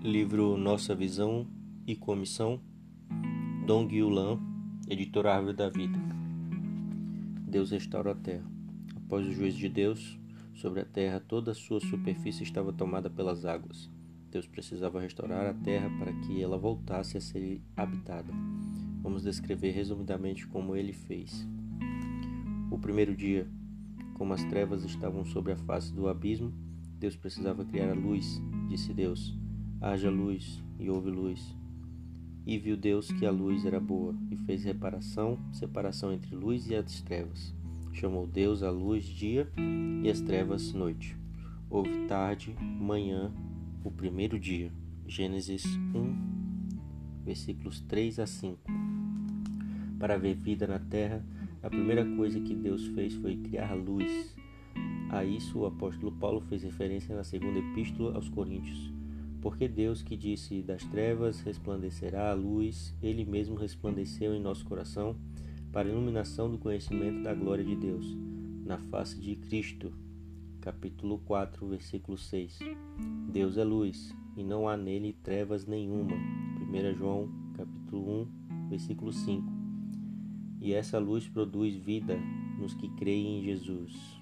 Livro Nossa Visão e Comissão, Dong Yulan, editora Árvore da Vida. Deus restaura a terra. Após o juízo de Deus sobre a terra, toda a sua superfície estava tomada pelas águas. Deus precisava restaurar a terra para que ela voltasse a ser habitada. Vamos descrever resumidamente como ele fez. O primeiro dia, como as trevas estavam sobre a face do abismo, Deus precisava criar a luz, disse Deus. Haja luz, e houve luz. E viu Deus que a luz era boa, e fez reparação, separação entre luz e as trevas. Chamou Deus a luz dia e as trevas noite. Houve tarde, manhã, o primeiro dia. Gênesis 1, versículos 3 a 5. Para haver vida na terra, a primeira coisa que Deus fez foi criar a luz. A isso o apóstolo Paulo fez referência na segunda epístola aos Coríntios. Porque Deus que disse das trevas resplandecerá a luz, ele mesmo resplandeceu em nosso coração para a iluminação do conhecimento da glória de Deus, na face de Cristo. Capítulo 4, versículo 6. Deus é luz, e não há nele trevas nenhuma. 1 João, capítulo 1, versículo 5. E essa luz produz vida nos que creem em Jesus.